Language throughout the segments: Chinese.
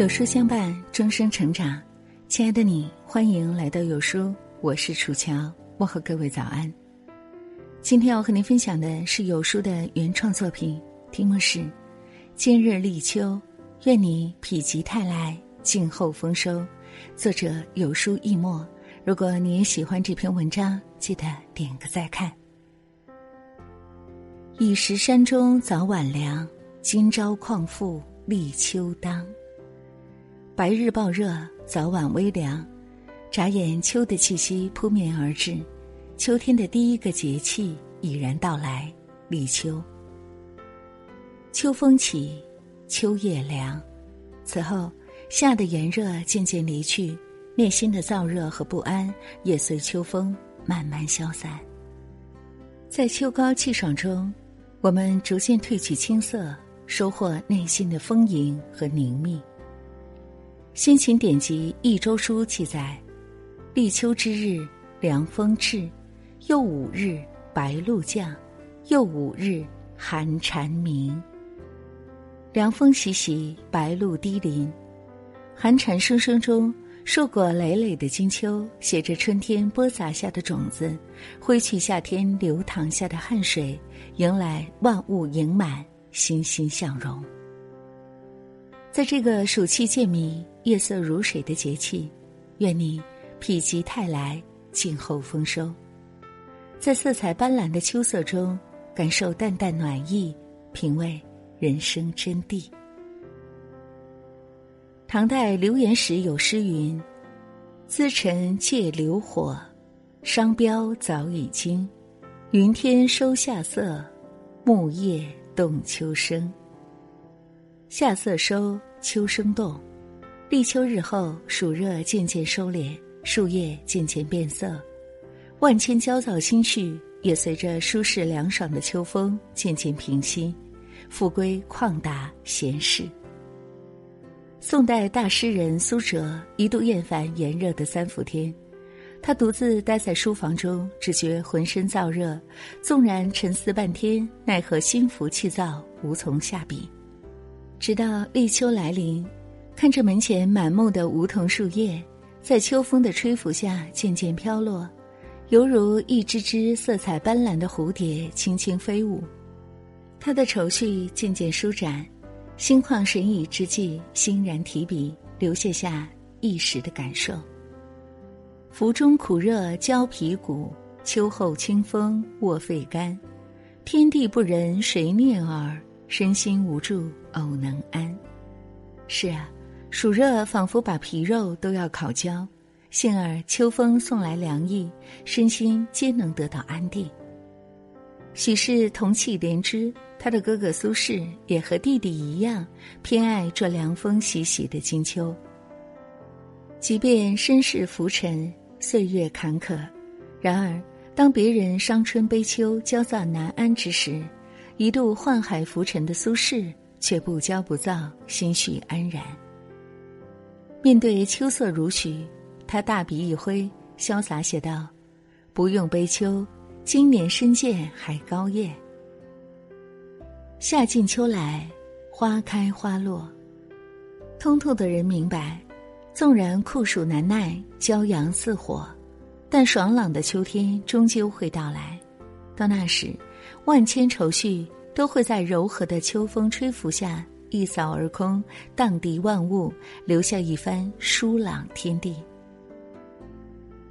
有书相伴，终生成长。亲爱的你，欢迎来到有书，我是楚乔，问候各位早安。今天要和您分享的是有书的原创作品，题目是《今日立秋》，愿你否极泰来，静候丰收。作者有书易墨。如果你也喜欢这篇文章，记得点个再看。已识山中早晚凉，今朝况复立秋当。白日暴热，早晚微凉，眨眼秋的气息扑面而至，秋天的第一个节气已然到来，立秋。秋风起，秋夜凉，此后夏的炎热渐渐离去，内心的燥热和不安也随秋风慢慢消散。在秋高气爽中，我们逐渐褪去青涩，收获内心的丰盈和凝密。先秦典籍《益州书》记载：“立秋之日，凉风至；又五日，白露降；又五日，寒蝉鸣。凉风习习，白露低临，寒蝉声声中，硕果累累的金秋，携着春天播撒下的种子，挥去夏天流淌下的汗水，迎来万物盈满、欣欣向荣。”在这个暑气渐迷、夜色如水的节气，愿你否极泰来，静候丰收。在色彩斑斓的秋色中，感受淡淡暖意，品味人生真谛。唐代刘元时有诗云：“资臣借流火，商标早已经。云天收夏色，木叶动秋声。”夏色收，秋声动。立秋日后，暑热渐渐收敛，树叶渐渐变色，万千焦躁心绪也随着舒适凉爽的秋风渐渐平息，复归旷达闲适。宋代大诗人苏辙一度厌烦炎热的三伏天，他独自待在书房中，只觉浑身燥热，纵然沉思半天，奈何心浮气躁，无从下笔。直到立秋来临，看着门前满目的梧桐树叶，在秋风的吹拂下渐渐飘落，犹如一只只色彩斑斓的蝴蝶轻轻飞舞。他的愁绪渐渐舒展，心旷神怡之际，欣然提笔，留下下一时的感受。伏中苦热焦皮骨，秋后清风卧肺肝。天地不仁谁念尔？身心无助，偶能安。是啊，暑热仿佛把皮肉都要烤焦，幸而秋风送来凉意，身心皆能得到安定。许是同气连枝，他的哥哥苏轼也和弟弟一样，偏爱这凉风习习的金秋。即便身世浮沉，岁月坎坷，然而当别人伤春悲秋、焦躁难安之时，一度宦海浮沉的苏轼，却不骄不躁，心绪安然。面对秋色如许，他大笔一挥，潇洒写道：“不用悲秋，今年深见还高叶。夏尽秋来，花开花落。通透的人明白，纵然酷暑难耐，骄阳似火，但爽朗的秋天终究会到来。到那时。”万千愁绪都会在柔和的秋风吹拂下一扫而空，荡涤万物，留下一番舒朗天地。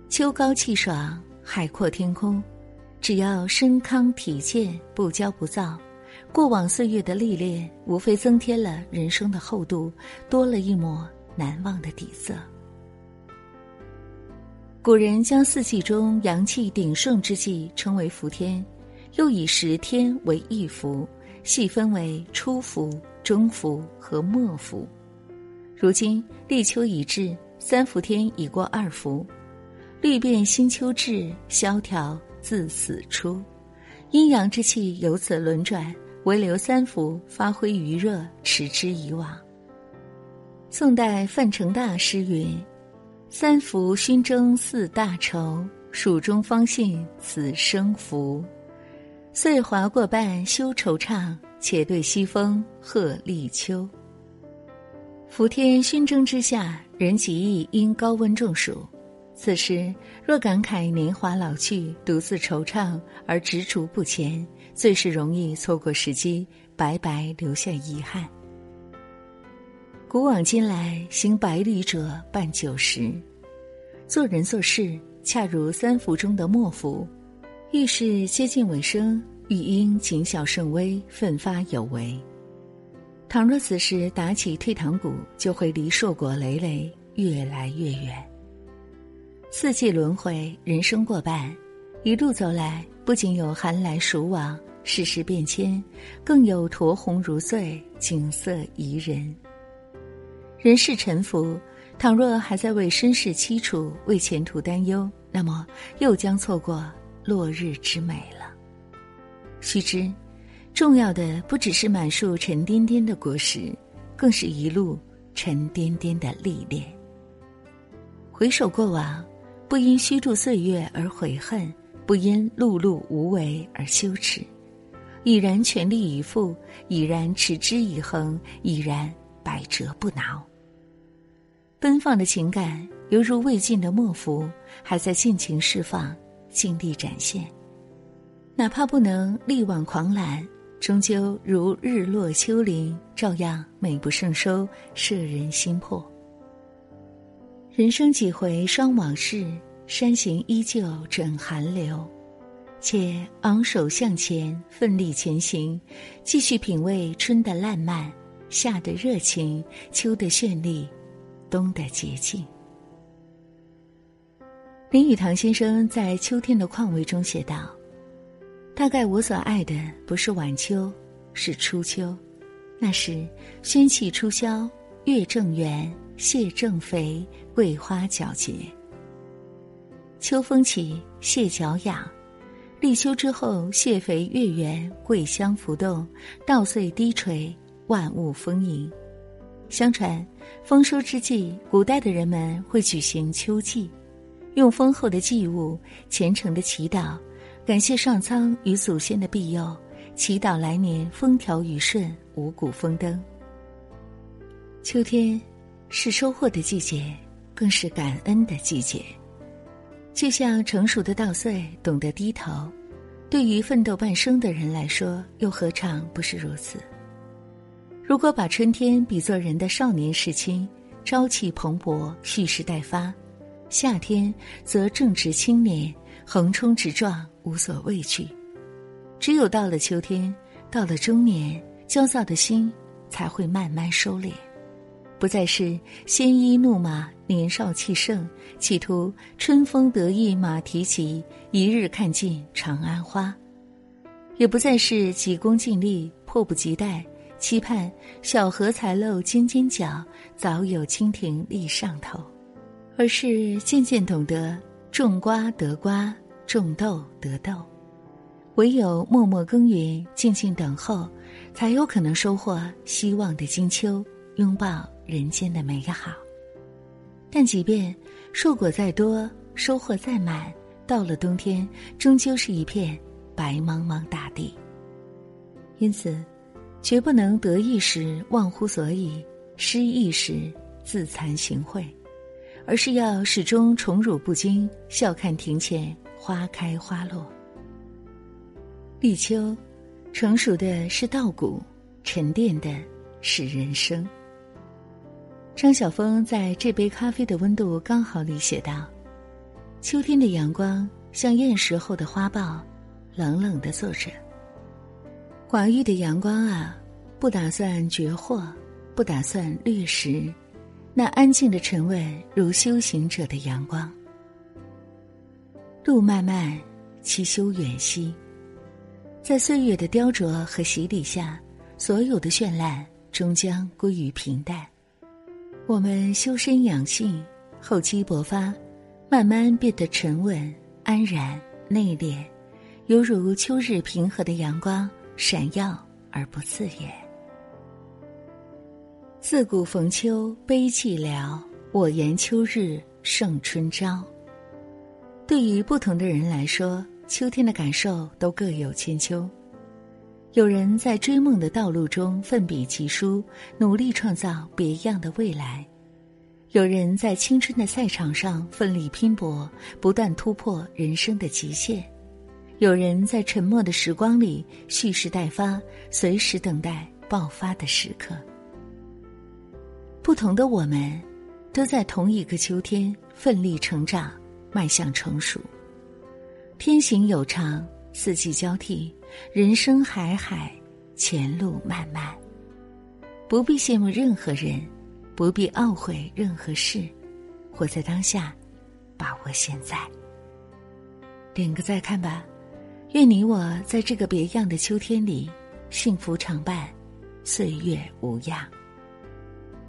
秋高气爽，海阔天空，只要身康体健，不骄不躁，过往岁月的历练，无非增添了人生的厚度，多了一抹难忘的底色。古人将四季中阳气鼎盛之际称为伏天。又以十天为一伏，细分为初伏、中伏和末伏。如今立秋已至，三伏天已过二伏，绿变新秋至，萧条自此出，阴阳之气由此轮转，唯留三伏发挥余热，持之以往。宋代范成大诗云：“三伏熏蒸四大愁，蜀中方信此生福。”岁华过半休惆怅，且对西风贺立秋。伏天熏蒸之下，人极易因高温中暑。此时若感慨年华老去，独自惆怅而踟蹰不前，最是容易错过时机，白白留下遗憾。古往今来，行百里者半九十，做人做事恰如三伏中的末伏，遇事接近尾声，欲应谨小慎微，奋发有为。倘若此时打起退堂鼓，就会离硕果累累越来越远。四季轮回，人生过半，一路走来，不仅有寒来暑往、世事变迁，更有驼红如醉、景色宜人。人世沉浮，倘若还在为身世凄楚、为前途担忧，那么又将错过落日之美了。须知，重要的不只是满树沉甸甸的果实，更是一路沉甸甸的历练。回首过往。不因虚度岁月而悔恨，不因碌碌无为而羞耻，已然全力以赴，已然持之以恒，已然百折不挠。奔放的情感犹如未尽的墨符，还在尽情释放，尽力展现。哪怕不能力挽狂澜，终究如日落秋林，照样美不胜收，摄人心魄。人生几回霜往事，山行依旧枕寒流，且昂首向前，奋力前行，继续品味春的烂漫，夏的热情，秋的绚丽，冬的洁净。林语堂先生在《秋天的况味》中写道：“大概我所爱的不是晚秋，是初秋，那时宣气初消，月正圆，蟹正肥。”桂花皎洁，秋风起，蟹脚痒。立秋之后，蟹肥月圆，桂香浮动，稻穗低垂，万物丰盈。相传，丰收之际，古代的人们会举行秋祭，用丰厚的祭物，虔诚的祈祷，感谢上苍与祖先的庇佑，祈祷来年风调雨顺，五谷丰登。秋天，是收获的季节。更是感恩的季节，就像成熟的稻穗懂得低头，对于奋斗半生的人来说，又何尝不是如此？如果把春天比作人的少年时期，朝气蓬勃，蓄势待发；夏天则正值青年，横冲直撞，无所畏惧。只有到了秋天，到了中年，焦躁的心才会慢慢收敛。不再是鲜衣怒马、年少气盛，企图春风得意马蹄疾，一日看尽长安花；也不再是急功近利、迫不及待，期盼小荷才露尖尖角，早有蜻蜓立上头，而是渐渐懂得种瓜得瓜，种豆得豆，唯有默默耕耘、静静等候，才有可能收获希望的金秋，拥抱。人间的美好，但即便硕果再多，收获再满，到了冬天，终究是一片白茫茫大地。因此，绝不能得意时忘乎所以，失意时自惭形秽，而是要始终宠辱不惊，笑看庭前花开花落。立秋，成熟的是稻谷，沉淀的是人生。张晓峰在这杯咖啡的温度刚好里写道：“秋天的阳光像厌食后的花苞，冷冷的坐着。寡欲的阳光啊，不打算绝货，不打算掠食，那安静的沉稳如修行者的阳光。路漫漫，其修远兮，在岁月的雕琢和洗礼下，所有的绚烂终将归于平淡。”我们修身养性，厚积薄发，慢慢变得沉稳、安然、内敛，犹如秋日平和的阳光，闪耀而不刺眼。自古逢秋悲寂寥，我言秋日胜春朝。对于不同的人来说，秋天的感受都各有千秋。有人在追梦的道路中奋笔疾书，努力创造别样的未来；有人在青春的赛场上奋力拼搏，不断突破人生的极限；有人在沉默的时光里蓄势待发，随时等待爆发的时刻。不同的我们，都在同一个秋天奋力成长，迈向成熟。天行有常，四季交替。人生海海，前路漫漫。不必羡慕任何人，不必懊悔任何事，活在当下，把握现在。点个再看吧，愿你我在这个别样的秋天里，幸福常伴，岁月无恙。